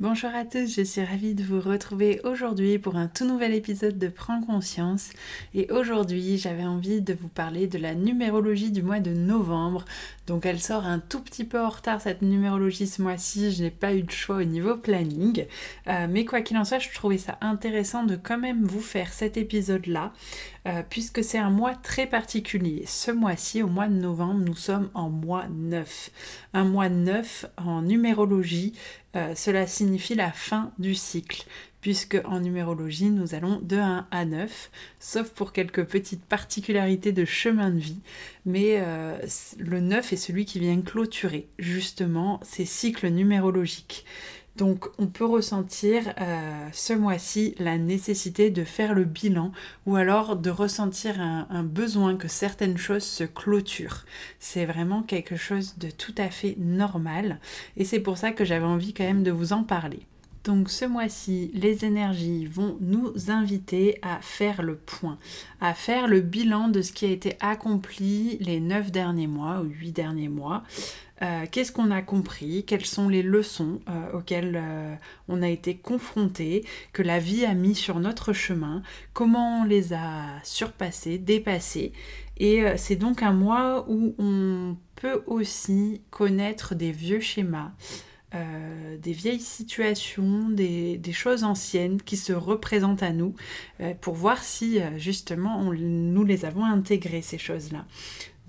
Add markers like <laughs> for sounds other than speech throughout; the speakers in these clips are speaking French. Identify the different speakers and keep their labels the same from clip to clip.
Speaker 1: Bonjour à tous, je suis ravie de vous retrouver aujourd'hui pour un tout nouvel épisode de Prends conscience. Et aujourd'hui, j'avais envie de vous parler de la numérologie du mois de novembre. Donc elle sort un tout petit peu en retard cette numérologie ce mois-ci, je n'ai pas eu de choix au niveau planning. Euh, mais quoi qu'il en soit, je trouvais ça intéressant de quand même vous faire cet épisode-là, euh, puisque c'est un mois très particulier. Ce mois-ci, au mois de novembre, nous sommes en mois 9. Un mois 9 en numérologie, euh, cela signifie la fin du cycle, puisque en numérologie, nous allons de 1 à 9, sauf pour quelques petites particularités de chemin de vie. Mais euh, le 9 est celui qui vient clôturer justement ces cycles numérologiques. Donc on peut ressentir euh, ce mois-ci la nécessité de faire le bilan ou alors de ressentir un, besoin que certaines choses se clôturent. C'est vraiment quelque chose de tout à fait normal et c'est pour ça que j'avais envie quand même de vous en parler. Donc ce mois-ci, les énergies vont nous inviter à faire le point, à faire le bilan de ce qui a été accompli les 9 derniers mois ou 8 derniers mois, euh, qu'est-ce qu'on a compris, quelles sont les leçons euh, auxquelles euh, on a été confronté, que la vie a mis sur notre chemin, comment on les a surpassés, dépassés? Et c'est donc un mois où on peut aussi connaître des vieux schémas. des vieilles situations, des, choses anciennes qui se représentent à nous pour voir si justement nous les avons intégrées, ces choses-là.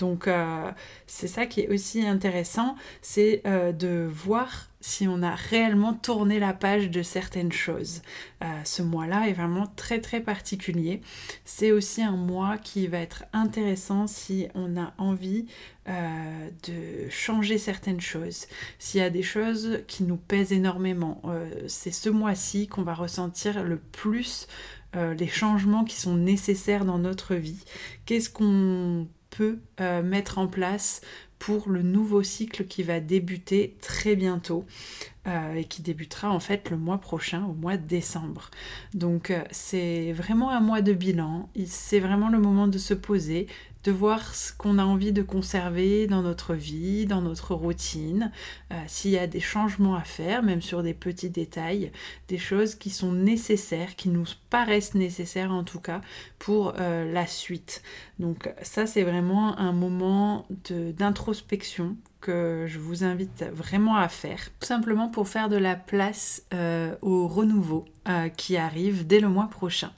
Speaker 1: Donc euh, c'est ça qui est aussi intéressant, c'est euh, de voir si on a réellement tourné la page de certaines choses. Euh, ce mois-là est vraiment très très particulier. C'est aussi un mois qui va être intéressant si on a envie de changer certaines choses. S'il y a des choses qui nous pèsent énormément, c'est ce mois-ci qu'on va ressentir le plus les changements qui sont nécessaires dans notre vie. Qu'est-ce qu'on peut euh, mettre en place pour le nouveau cycle qui va débuter très bientôt euh, et qui débutera en fait le mois prochain, au mois de décembre. Donc euh, c'est vraiment un mois de bilan, c'est vraiment le moment de se poser, de voir ce qu'on a envie de conserver dans notre vie, dans notre routine, euh, s'il y a des changements à faire, même sur des petits détails, des choses qui sont nécessaires, qui nous paraissent nécessaires en tout cas pour euh, la suite. Donc ça c'est vraiment un moment d'introspection que je vous invite vraiment à faire, tout simplement pour faire de la place euh, au renouveau qui arrive dès le mois prochain.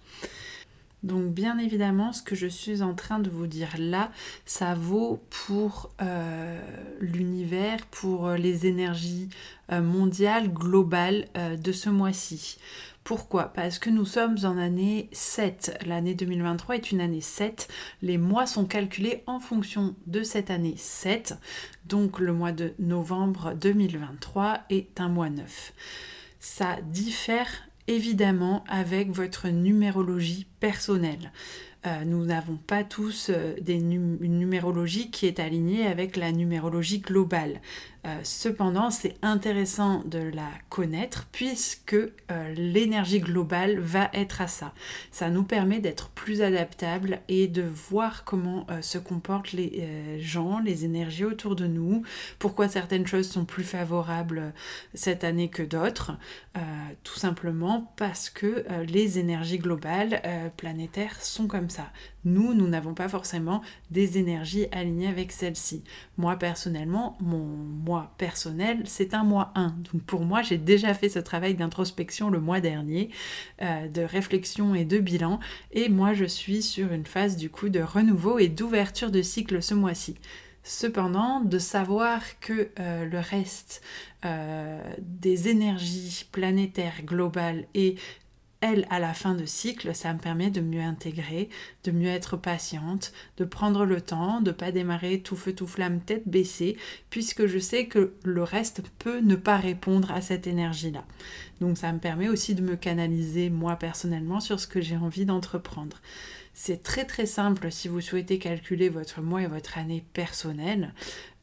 Speaker 1: Donc bien évidemment, ce que je suis en train de vous dire là, ça vaut pour euh, l'univers, pour les énergies euh, mondiales, globales euh, de ce mois-ci. Pourquoi? Parce que nous sommes en année 7. L'année 2023 est une année 7. Les mois sont calculés en fonction de cette année 7. Donc le mois de novembre 2023 est un mois 9. Ça diffère évidemment avec votre numérologie personnelle. Euh, nous n'avons pas tous euh, une numérologie qui est alignée avec la numérologie globale. Euh, cependant, c'est intéressant de la connaître puisque l'énergie globale va être à ça. Ça nous permet d'être plus adaptables et de voir comment se comportent les gens, les énergies autour de nous, pourquoi certaines choses sont plus favorables cette année que d'autres, tout simplement parce que les énergies globales planétaires sont comme ça. Nous, nous n'avons pas forcément des énergies alignées avec celle-ci. Moi, personnellement, mon moi personnel, c'est un mois 1. Donc pour moi, j'ai déjà fait ce travail d'introspection le mois dernier, euh, de réflexion et de bilan. Et moi, je suis sur une phase du coup de renouveau et d'ouverture de cycle ce mois-ci. Cependant, de savoir que euh, le reste euh, des énergies planétaires globales et elle, à la fin de cycle, ça me permet de mieux intégrer, de mieux être patiente, de prendre le temps, de pas démarrer tout feu tout flamme tête baissée, puisque je sais que le reste peut ne pas répondre à cette énergie-là. Donc ça me permet aussi de me canaliser moi personnellement sur ce que j'ai envie d'entreprendre. C'est très très simple si vous souhaitez calculer votre mois et votre année personnelle.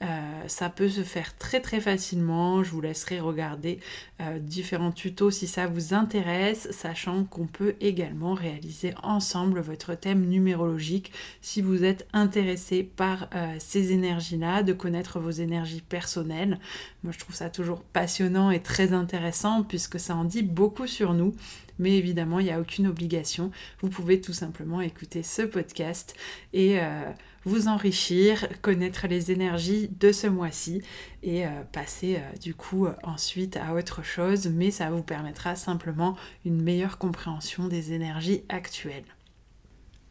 Speaker 1: Euh, ça peut se faire très très facilement. Je vous laisserai regarder euh, différents tutos si ça vous intéresse, sachant qu'on peut également réaliser ensemble votre thème numérologique si vous êtes intéressé par euh, ces énergies-là, de connaître vos énergies personnelles. Moi je trouve ça toujours passionnant et très intéressant puisque ça en dit beaucoup sur nous mais évidemment, il n'y a aucune obligation. Vous pouvez tout simplement écouter ce podcast et euh, vous enrichir, connaître les énergies de ce mois-ci et euh, passer euh, du coup ensuite à autre chose, mais ça vous permettra simplement une meilleure compréhension des énergies actuelles.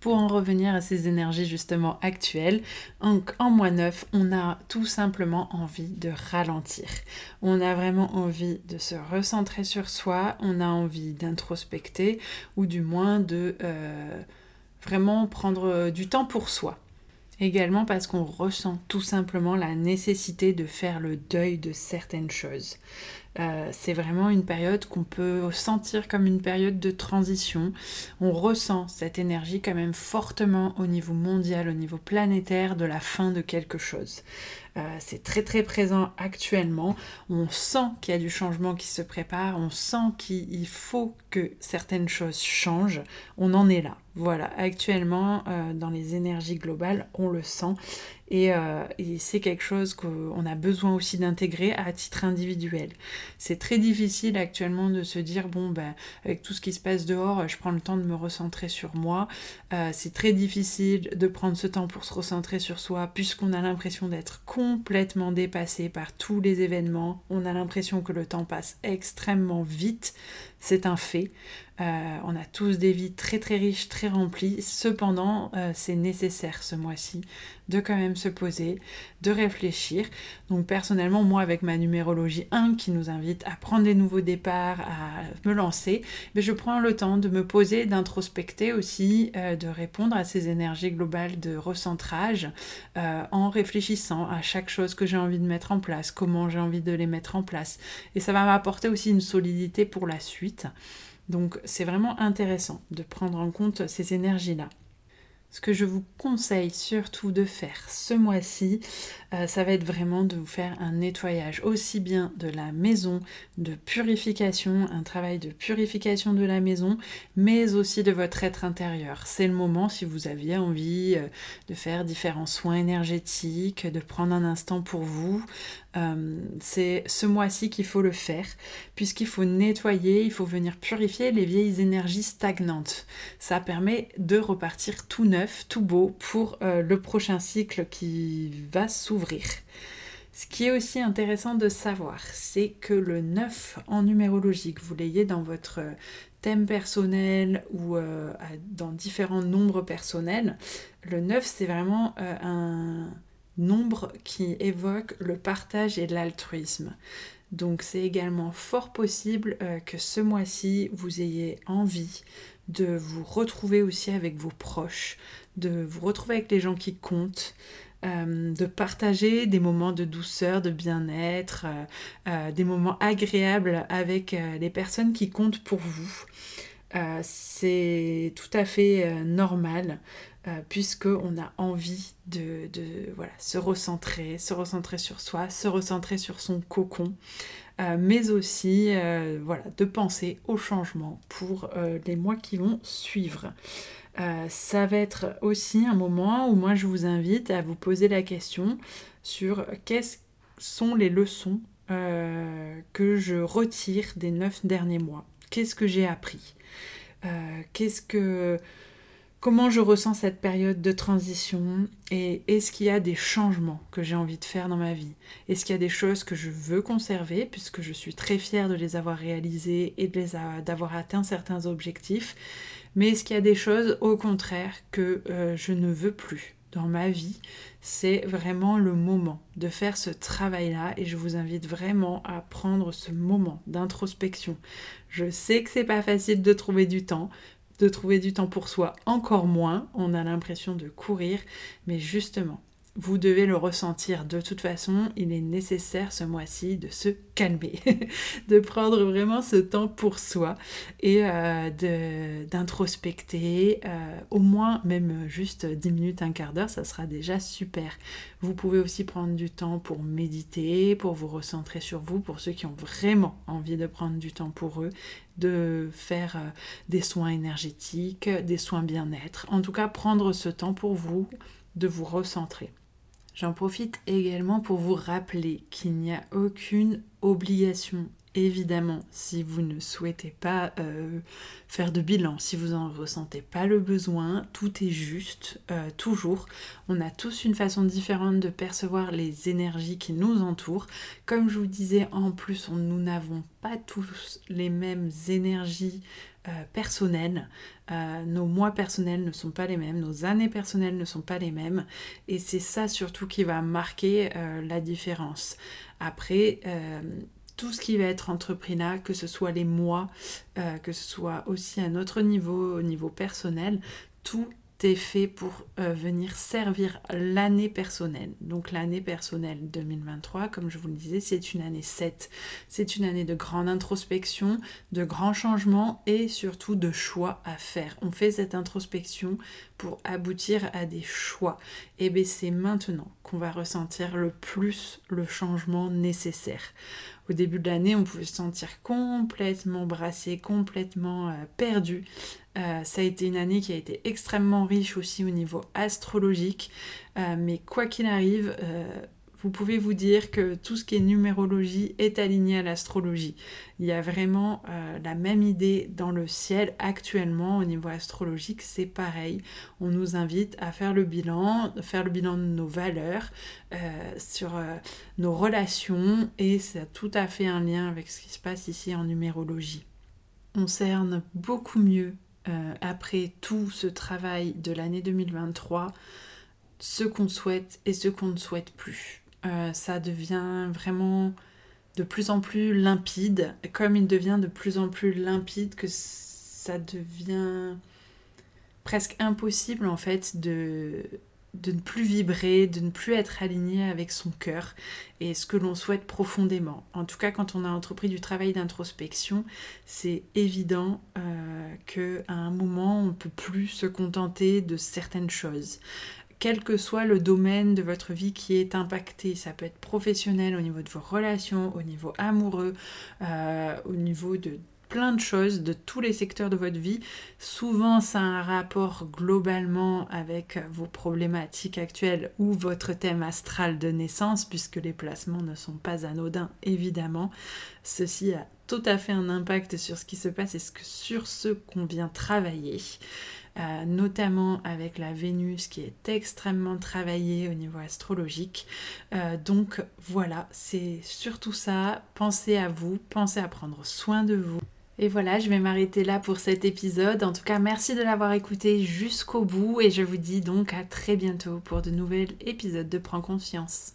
Speaker 1: Pour en revenir à ces énergies justement actuelles, en, en mois neuf, on a tout simplement envie de ralentir. On a vraiment envie de se recentrer sur soi, on a envie d'introspecter ou du moins de vraiment prendre du temps pour soi. Également parce qu'on ressent tout simplement la nécessité de faire le deuil de certaines choses. Euh, c'est vraiment une période qu'on peut sentir comme une période de transition. On ressent cette énergie quand même fortement au niveau mondial, au niveau planétaire de la fin de quelque chose. Euh, c'est très très présent actuellement. On sent qu'il y a du changement qui se prépare, on sent qu'il faut que certaines choses changent. On en est là. Voilà, actuellement, euh, dans les énergies globales, on le sent. Euh, et, c'est quelque chose qu'on a besoin aussi d'intégrer à titre individuel. C'est très difficile actuellement de se dire, bon, ben, avec tout ce qui se passe dehors, je prends le temps de me recentrer sur moi. Euh, c'est très difficile de prendre ce temps pour se recentrer sur soi, puisqu'on a l'impression d'être complètement dépassé par tous les événements. On a l'impression que le temps passe extrêmement vite. C'est un fait. Euh, on a tous des vies très très riches, très remplies. Cependant, euh, c'est nécessaire ce mois-ci de quand même se poser, de réfléchir. Donc personnellement, moi avec ma numérologie 1 qui nous invite à prendre des nouveaux départs, à me lancer, mais je prends le temps de me poser, d'introspecter aussi, euh, de répondre à ces énergies globales de recentrage en réfléchissant à chaque chose que j'ai envie de mettre en place, comment j'ai envie de les mettre en place. Et ça va m'apporter aussi une solidité pour la suite. Donc c'est vraiment intéressant de prendre en compte ces énergies-là. Ce que je vous conseille surtout de faire ce mois-ci, euh, ça va être vraiment de vous faire un nettoyage aussi bien de la maison, de purification, un travail de purification de la maison, mais aussi de votre être intérieur. C'est le moment si vous aviez envie euh, de faire différents soins énergétiques, de prendre un instant pour vous, euh, c'est ce mois-ci qu'il faut le faire, puisqu'il faut nettoyer, il faut venir purifier les vieilles énergies stagnantes. Ça permet de repartir tout neuf, tout beau pour euh, le prochain cycle qui va s'ouvrir. Ce qui est aussi intéressant de savoir, c'est que le 9 en numérologie, que vous l'ayez dans votre thème personnel ou euh, dans différents nombres personnels, le 9 c'est vraiment un nombre qui évoque le partage et l'altruisme. Donc c'est également fort possible euh, que ce mois-ci, vous ayez envie de vous retrouver aussi avec vos proches, de vous retrouver avec les gens qui comptent, euh, de partager des moments de douceur, de bien-être, euh, des moments agréables avec les personnes qui comptent pour vous. c'est tout à fait normal euh, puisqu'on a envie de, se recentrer, se recentrer sur soi, se recentrer sur son cocon, euh, mais aussi euh, voilà, de penser au changement pour les mois qui vont suivre. ça va être aussi un moment où moi je vous invite à vous poser la question sur quelles sont les leçons que je retire des neuf derniers mois. Qu'est-ce que j'ai appris? Qu'est-ce que comment je ressens cette période de transition et est-ce qu'il y a des changements que j'ai envie de faire dans ma vie? Est-ce qu'il y a des choses que je veux conserver puisque je suis très fière de les avoir réalisées et d'avoir atteint certains objectifs? Mais est-ce qu'il y a des choses au contraire que euh, je ne veux plus dans ma vie, c'est vraiment le moment de faire ce travail-là et je vous invite vraiment à prendre ce moment d'introspection. Je sais que c'est pas facile de trouver du temps, de trouver du temps pour soi encore moins, on a l'impression de courir, mais justement, vous devez le ressentir. De toute façon, il est nécessaire ce mois-ci de se calmer, <laughs> de prendre vraiment ce temps pour soi et euh, d'introspecter, euh, au moins même juste 10 minutes, un quart d'heure, ça sera déjà super. Vous pouvez aussi prendre du temps pour méditer, pour vous recentrer sur vous, pour ceux qui ont vraiment envie de prendre du temps pour eux, de faire euh, des soins énergétiques, des soins bien-être. En tout cas, prendre ce temps pour vous, de vous recentrer. J'en profite également pour vous rappeler qu'il n'y a aucune obligation Évidemment, si vous ne souhaitez pas euh, faire de bilan, si vous n'en ressentez pas le besoin, tout est juste, euh, toujours. On a tous une façon différente de percevoir les énergies qui nous entourent. Comme je vous disais, en plus, nous n'avons pas tous les mêmes énergies euh, personnelles. nos mois personnels ne sont pas les mêmes, nos années personnelles ne sont pas les mêmes. Et c'est ça surtout qui va marquer la différence. Après, tout ce qui va être entrepris là, que ce soit les mois, euh, que ce soit aussi à notre niveau, au niveau personnel, tout fait pour euh, venir servir l'année personnelle. Donc l'année personnelle 2023, comme je vous le disais, c'est une année 7. C'est une année de grande introspection, de grands changements et surtout de choix à faire. On fait cette introspection pour aboutir à des choix. Et bien c'est maintenant qu'on va ressentir le plus le changement nécessaire. Au début de l'année, on pouvait se sentir complètement brassé, complètement euh, perdu. Euh, ça a été une année qui a été extrêmement riche aussi au niveau astrologique. Euh, mais quoi qu'il arrive, vous pouvez vous dire que tout ce qui est numérologie est aligné à l'astrologie. Il y a vraiment euh, la même idée dans le ciel actuellement au niveau astrologique, c'est pareil. On nous invite à faire le bilan, faire le bilan de nos valeurs, euh, sur euh, nos relations, et ça a tout à fait un lien avec ce qui se passe ici en numérologie. On cerne beaucoup mieux après tout ce travail de l'année 2023 ce qu'on souhaite et ce qu'on ne souhaite plus. Euh, ça devient vraiment de plus en plus limpide, comme il devient de plus en plus limpide que ça devient presque impossible en fait de, de ne plus vibrer, de ne plus être aligné avec son cœur et ce que l'on souhaite profondément. En tout cas, quand on a entrepris du travail d'introspection, c'est évident euh, qu'à un moment, on ne peut plus se contenter de certaines choses quel que soit le domaine de votre vie qui est impacté. Ça peut être professionnel au niveau de vos relations, au niveau amoureux, euh, au niveau de plein de choses, de tous les secteurs de votre vie. Souvent, ça a un rapport globalement avec vos problématiques actuelles ou votre thème astral de naissance, puisque les placements ne sont pas anodins, évidemment. Ceci a tout à fait un impact sur ce qui se passe et sur ce qu'on vient travailler. Euh, notamment avec la Vénus qui est extrêmement travaillée au niveau astrologique. Euh, donc voilà, c'est surtout ça. Pensez à vous, pensez à prendre soin de vous. Et voilà, je vais m'arrêter là pour cet épisode. En tout cas, merci de l'avoir écouté jusqu'au bout et je vous dis donc à très bientôt pour de nouveaux épisodes de Prends conscience.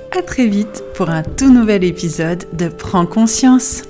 Speaker 1: à très vite pour un tout nouvel épisode de Prends conscience.